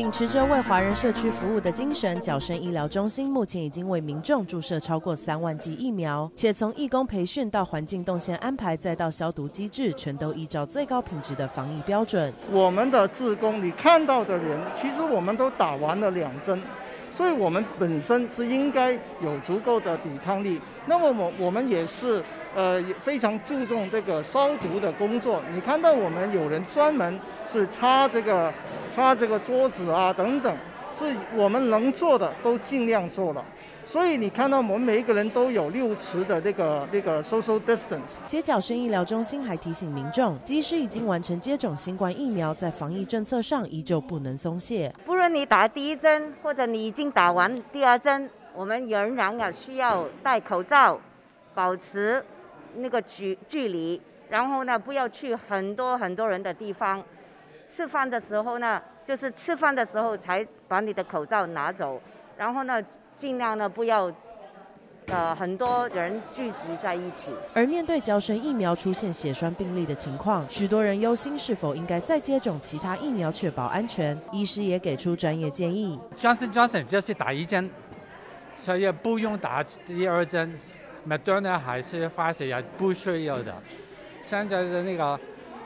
秉持着为华人社区服务的精神，角生医疗中心目前已经为民众注射超过三万剂疫苗，且从义工培训到环境动线安排，再到消毒机制，全都依照最高品质的防疫标准。我们的志工，你看到的人，其实我们都打完了两针。所以，我们本身是应该有足够的抵抗力。那么，我我们也是呃非常注重这个消毒的工作。你看到我们有人专门是擦这个擦这个桌子啊等等，是我们能做的都尽量做了。所以你看到我们每一个人都有六尺的那个那个 social distance。街角生医疗中心还提醒民众，即使已经完成接种新冠疫苗，在防疫政策上依旧不能松懈。不论你打第一针，或者你已经打完第二针，我们仍然要需要戴口罩，保持那个距距离，然后呢，不要去很多很多人的地方。吃饭的时候呢，就是吃饭的时候才把你的口罩拿走，然后呢。尽量呢，不要，呃，很多人聚集在一起。而面对胶生疫苗出现血栓病例的情况，许多人忧心是否应该再接种其他疫苗确保安全。医师也给出专业建议：Johnson Johnson 就是打一针，所以不用打第二针。Moderna 还是发现也不需要的。现在的那个啊、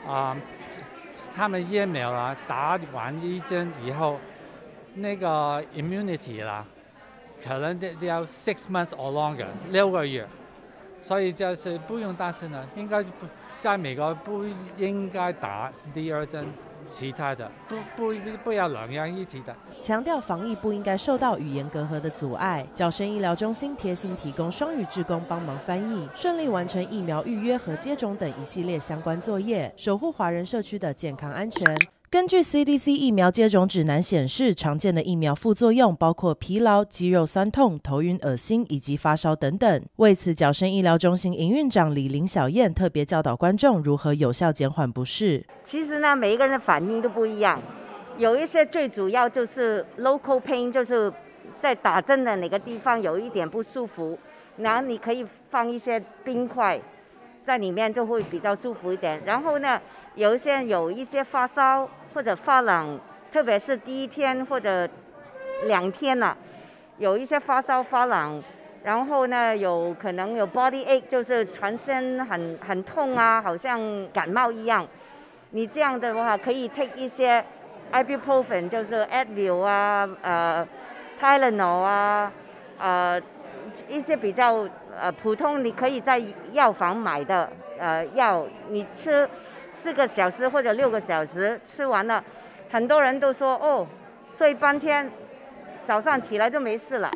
呃，他们疫苗啊，打完一针以后，那个 immunity 啦。可能得要 six months or longer，六个月，所以就是不用担心了。应该不在美国不应该打第二针，其他的不不不要两样一起的。强调防疫不应该受到语言隔阂的阻碍。角生医疗中心贴心提供双语志工帮忙翻译，顺利完成疫苗预约和接种等一系列相关作业，守护华人社区的健康安全。根据 CDC 疫苗接种指南显示，常见的疫苗副作用包括疲劳、肌肉酸痛、头晕、恶心以及发烧等等。为此，角生医疗中心营运长李林小燕特别教导观众如何有效减缓不适。其实呢，每一个人的反应都不一样，有一些最主要就是 local pain，就是在打针的哪个地方有一点不舒服，然后你可以放一些冰块。在里面就会比较舒服一点。然后呢，有一些有一些发烧或者发冷，特别是第一天或者两天了，有一些发烧发冷，然后呢，有可能有 body ache，就是全身很很痛啊，好像感冒一样。你这样的话可以 take 一些 ibuprofen，就是 Advil 啊，呃，Tylenol 啊，呃，一些比较。呃，普通你可以在药房买的呃药，你吃四个小时或者六个小时，吃完了，很多人都说哦，睡半天，早上起来就没事了。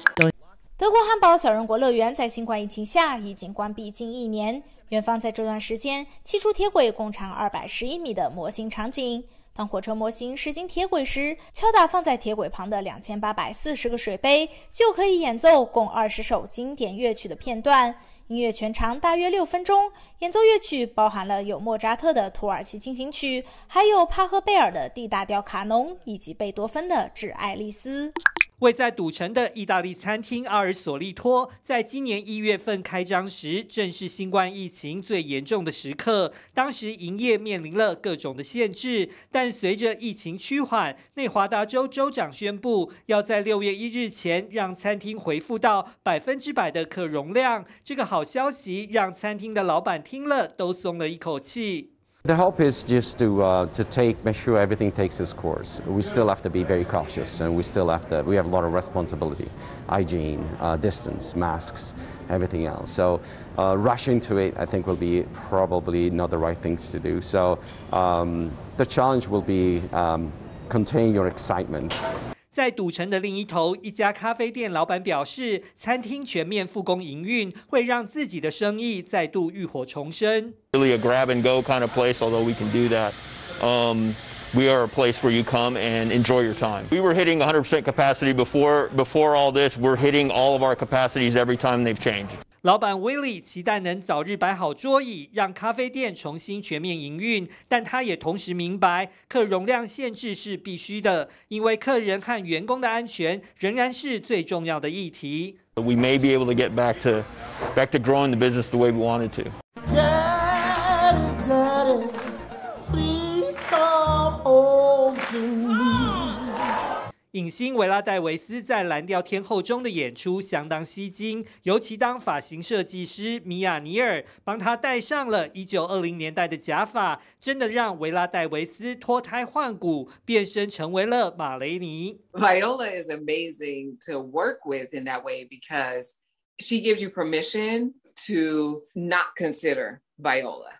德国汉堡小人国乐园在新冠疫情下已经关闭近一年，园方在这段时间砌出铁轨共长二百十一米的模型场景。当火车模型驶进铁轨时，敲打放在铁轨旁的两千八百四十个水杯，就可以演奏共二十首经典乐曲的片段。音乐全长大约六分钟，演奏乐曲包含了有莫扎特的《土耳其进行曲》，还有帕赫贝尔的 D 大调卡农，以及贝多芬的《致爱丽丝》。位在赌城的意大利餐厅阿尔索利托，在今年一月份开张时，正是新冠疫情最严重的时刻。当时营业面临了各种的限制，但随着疫情趋缓，内华达州州长宣布，要在六月一日前让餐厅恢复到百分之百的客容量。这个好消息让餐厅的老板听了都松了一口气。The hope is just to uh, to take make sure everything takes its course. We still have to be very cautious, and we still have to we have a lot of responsibility, hygiene, uh, distance, masks, everything else. So uh, rushing to it, I think, will be probably not the right things to do. So um, the challenge will be um, contain your excitement. 在赌城的另一头，一家咖啡店老板表示，餐厅全面复工营运，会让自己的生意再度浴火重生。Really a grab and go kind of place, although we can do that. Um, we are a place where you come and enjoy your time. We were hitting 100% capacity before before all this. We're hitting all of our capacities every time they've changed. 老板威利期待能早日摆好桌椅，让咖啡店重新全面营运。但他也同时明白，客容量限制是必须的，因为客人和员工的安全仍然是最重要的议题。We may be able to get back to back to growing the business the way we wanted to. Daddy, Daddy, please come home to me. 影星维拉戴维斯在《蓝调天后》中的演出相当吸睛，尤其当发型设计师米娅尼尔帮他戴上了一九二零年代的假发，真的让维拉戴维斯脱胎换骨，变身成为了马雷尼。Viola is amazing to work with in that way because she gives you permission to not consider Viola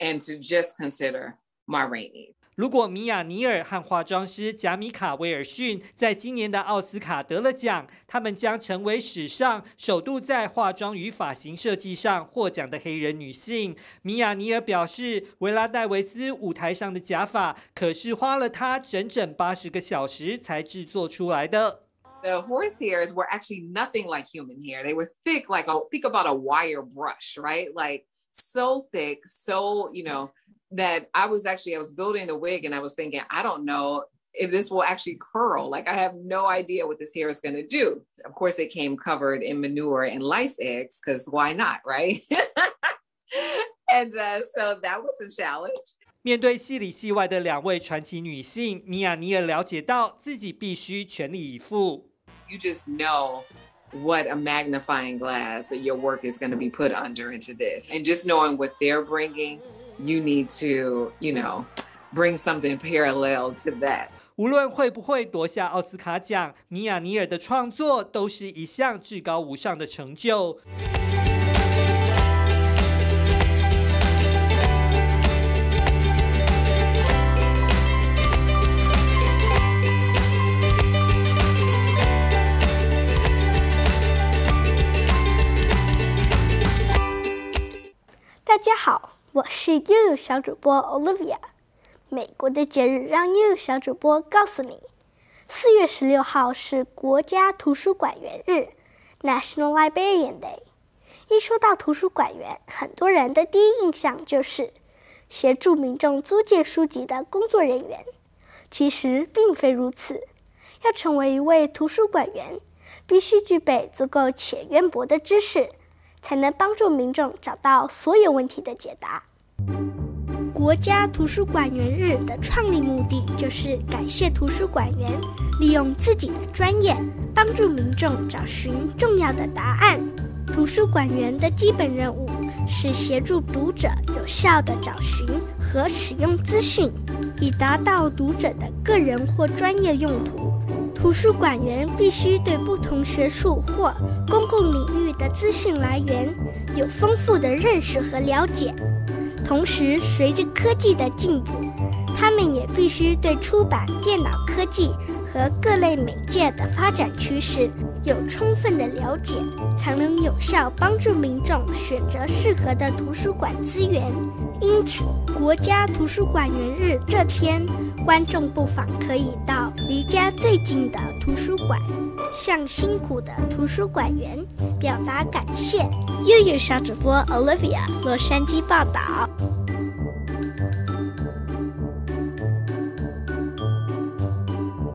and to just consider Ma Rainey. 如果米娅尼尔和化妆师贾米卡·威尔逊在今年的奥斯卡得了奖，他们将成为史上首度在化妆与发型设计上获奖的黑人女性。米娅尼尔表示，维拉戴维斯舞台上的假发可是花了她整整八十个小时才制作出来的。The horse hairs were actually nothing like human hair. They were thick, like a think about a wire brush, right? Like so thick, so you know. that I was actually I was building the wig and I was thinking I don't know if this will actually curl like I have no idea what this hair is going to do of course it came covered in manure and lice eggs because why not right and uh, so that was a challenge 面对戏里戏外的两位传奇女性，米娅尼尔了解到自己必须全力以赴。You just know what a magnifying glass that your work is going to be put under into this, and just knowing what they're bringing. You need to, you know, bring something parallel to that. 无论会不会夺下奥斯卡奖，米娅尼尔的创作都是一项至高无上的成就。我是悠悠小主播 Olivia，美国的节日让悠悠小主播告诉你，四月十六号是国家图书馆员日 （National Librarian Day）。一说到图书馆员，很多人的第一印象就是协助民众租借书籍的工作人员。其实并非如此，要成为一位图书馆员，必须具备足够且渊博的知识。才能帮助民众找到所有问题的解答。国家图书馆员日的创立目的就是感谢图书馆员利用自己的专业，帮助民众找寻重要的答案。图书馆员的基本任务是协助读者有效地找寻和使用资讯，以达到读者的个人或专业用途。图书馆员必须对不同学术或公共领域的资讯来源有丰富的认识和了解，同时随着科技的进步，他们也必须对出版、电脑科技和各类媒介的发展趋势有充分的了解，才能有效帮助民众选择适合的图书馆资源。因此，国家图书馆员日这天，观众不妨可以到离家最近的图书馆，向辛苦的图书馆员表达感谢。又有小主播 Olivia，洛杉矶报道。